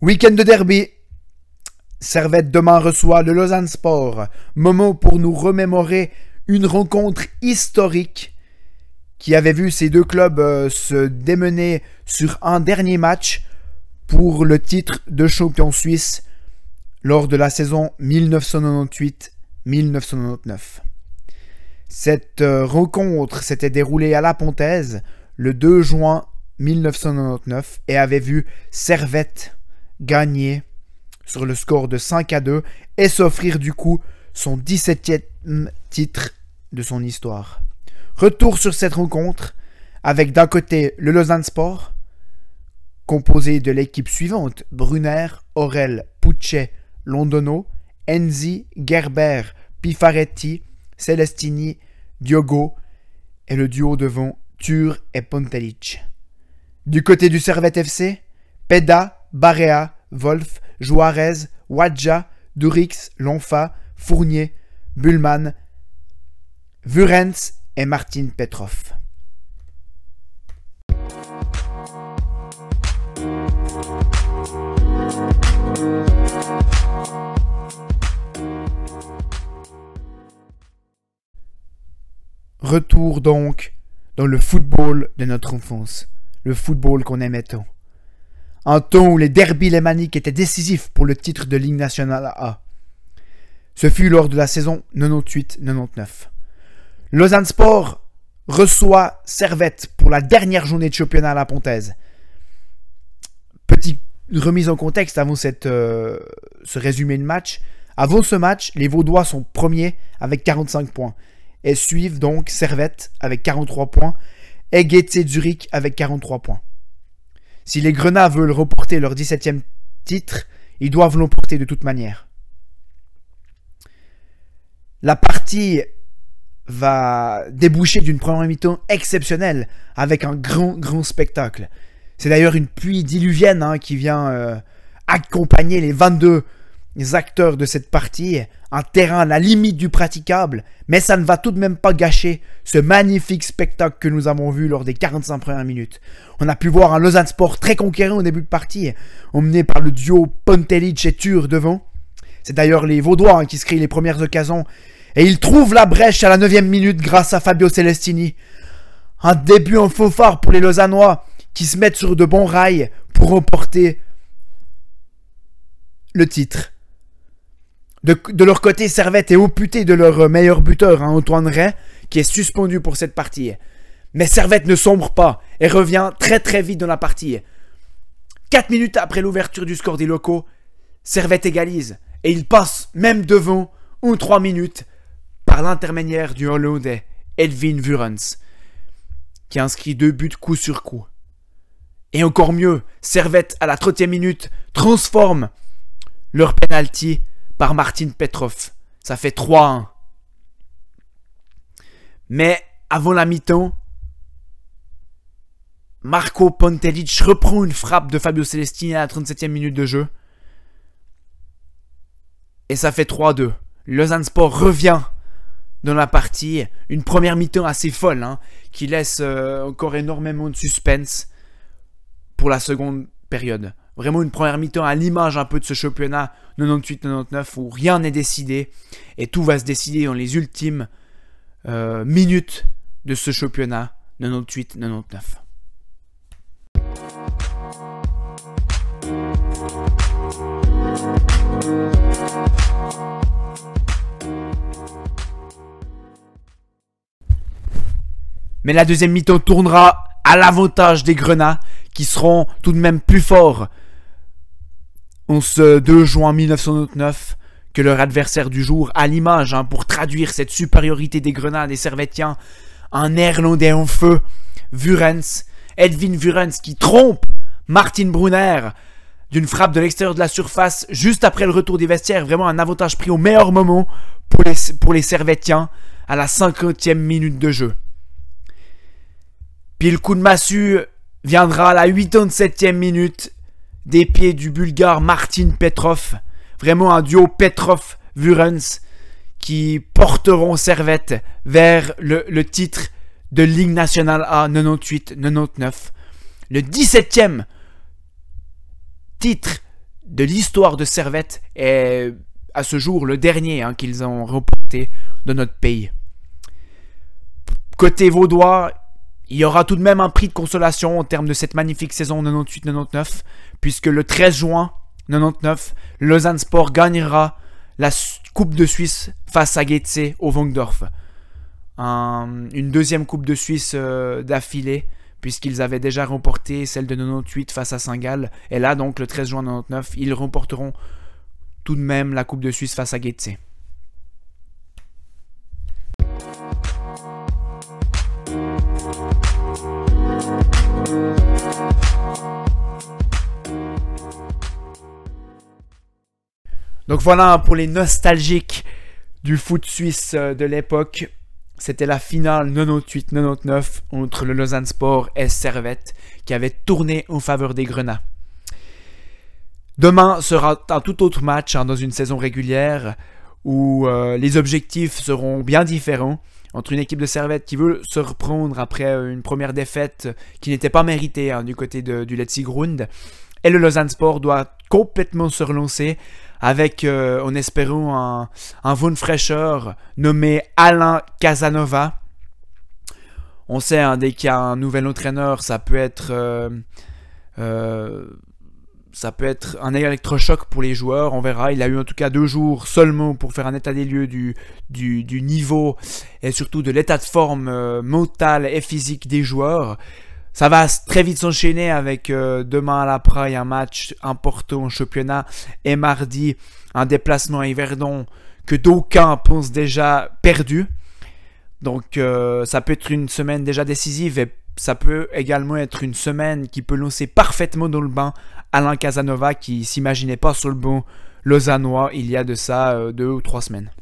Week-end de derby. Servette demain reçoit le Lausanne Sport. Moment pour nous remémorer une rencontre historique qui avait vu ces deux clubs euh, se démener sur un dernier match pour le titre de champion suisse lors de la saison 1998-1999. Cette euh, rencontre s'était déroulée à La Pontaise le 2 juin 1999 et avait vu Servette gagner sur le score de 5 à 2 et s'offrir du coup son 17e titre de son histoire. Retour sur cette rencontre avec d'un côté le Lausanne Sport, composé de l'équipe suivante Brunner, Aurel, Pucce, Londono, Enzi, Gerber, Pifaretti, Celestini, Diogo et le duo devant Tur et Pontelic. Du côté du Servette FC, Peda, Barea, Wolf, Juarez, Wadja, Durix, Lonfa, Fournier, Bullman, Vurenz et Martin Petrov. Retour donc dans le football de notre enfance, le football qu'on aimait tant. Un temps où les derbys lémaniques étaient décisifs pour le titre de Ligue nationale A. Ce fut lors de la saison 98-99. Lausanne Sport reçoit Servette pour la dernière journée de championnat à la Pontaise. Petite remise en contexte avant cette, euh, ce résumé de match. Avant ce match, les Vaudois sont premiers avec 45 points et suivent donc Servette avec 43 points et Gaetze Zurich avec 43 points. Si les Grenats veulent reporter leur 17e titre, ils doivent l'emporter de toute manière. La partie va déboucher d'une première mi-temps exceptionnelle avec un grand grand spectacle. C'est d'ailleurs une pluie diluvienne hein, qui vient euh, accompagner les 22 acteurs de cette partie, un terrain à la limite du praticable, mais ça ne va tout de même pas gâcher ce magnifique spectacle que nous avons vu lors des 45 premières minutes. On a pu voir un Lausanne Sport très conquérant au début de partie, emmené par le duo Pontelic et Tur devant. C'est d'ailleurs les Vaudois hein, qui se créent les premières occasions, et ils trouvent la brèche à la 9 minute grâce à Fabio Celestini. Un début en faux phare pour les Lausannois qui se mettent sur de bons rails pour remporter le titre. De, leur côté, Servette est opputé de leur meilleur buteur, hein, Antoine Ray, qui est suspendu pour cette partie. Mais Servette ne sombre pas et revient très très vite dans la partie. 4 minutes après l'ouverture du score des locaux, Servette égalise et il passe même devant ou 3 minutes par l'intermédiaire du Hollandais Edwin Vurens, qui inscrit deux buts coup sur coup. Et encore mieux, Servette à la 30e minute transforme leur penalty par Martin Petrov. Ça fait 3-1. Mais avant la mi-temps, Marco Pontelic reprend une frappe de Fabio Celestini à la 37e minute de jeu. Et ça fait 3-2. Lausanne Sport revient dans la partie. Une première mi-temps assez folle, hein, qui laisse euh, encore énormément de suspense pour la seconde période. Vraiment une première mi-temps à l'image un peu de ce championnat 98-99 où rien n'est décidé et tout va se décider dans les ultimes euh, minutes de ce championnat 98-99. Mais la deuxième mi-temps tournera à l'avantage des Grenats qui seront tout de même plus forts en ce 2 juin 1999 que leur adversaire du jour, à l'image, hein, pour traduire cette supériorité des Grenades et Servetiens, un néerlandais en feu, Vurens, Edwin Vurens qui trompe Martin Brunner d'une frappe de l'extérieur de la surface juste après le retour des vestiaires, vraiment un avantage pris au meilleur moment pour les, pour Servetiens à la 50e minute de jeu. Puis le coup de massue viendra à la 87e minute des pieds du bulgare Martin Petrov. Vraiment un duo Petrov-Vurens qui porteront Servette vers le, titre de Ligue nationale A 98-99. Le 17e titre de l'histoire de Servette est à ce jour le dernier hein, qu'ils ont remporté de notre pays. Côté vaudois, il y aura tout de même un prix de consolation en termes de cette magnifique saison 98-99, puisque le 13 juin 99, Lausanne Sport gagnera la Coupe de Suisse face à Getse au Vongdorf. une deuxième Coupe de Suisse euh, d'affilée, puisqu'ils avaient déjà remporté celle de 98 face à Saint-Gall. Et là, donc, le 13 juin 99, ils remporteront tout de même la Coupe de Suisse face à Getse. Donc voilà pour les nostalgiques du foot suisse euh, de l'époque. C'était la finale 98-99 entre le Lausanne Sport et Servette qui avait tourné en faveur des Grenats. Demain sera un tout autre match hein, dans une saison régulière où euh, les objectifs seront bien différents entre une équipe de Servette qui veut se reprendre après euh, une première défaite qui n'était pas méritée hein, du côté du Letzi Grund et le Lausanne Sport doit complètement se relancer avec, euh, en espérant, un, un fraîcheur nommé Alain Casanova. On sait, hein, dès qu'il y a un nouvel entraîneur, ça peut être... Euh, euh, ça peut être un électrochoc pour les joueurs, on verra. Il a eu en tout cas deux jours seulement pour faire un état des lieux du, du, du niveau et surtout de l'état de forme mental et physique des joueurs. Ça va très vite s'enchaîner avec euh, demain à la Praille un match important en championnat et mardi un déplacement à Yverdon que d'aucuns pensent déjà perdu. Donc euh, ça peut être une semaine déjà décisive et ça peut également être une semaine qui peut lancer parfaitement dans le bain Alain Casanova qui s'imaginait pas sur le bon lausannois il y a de ça euh, deux ou trois semaines.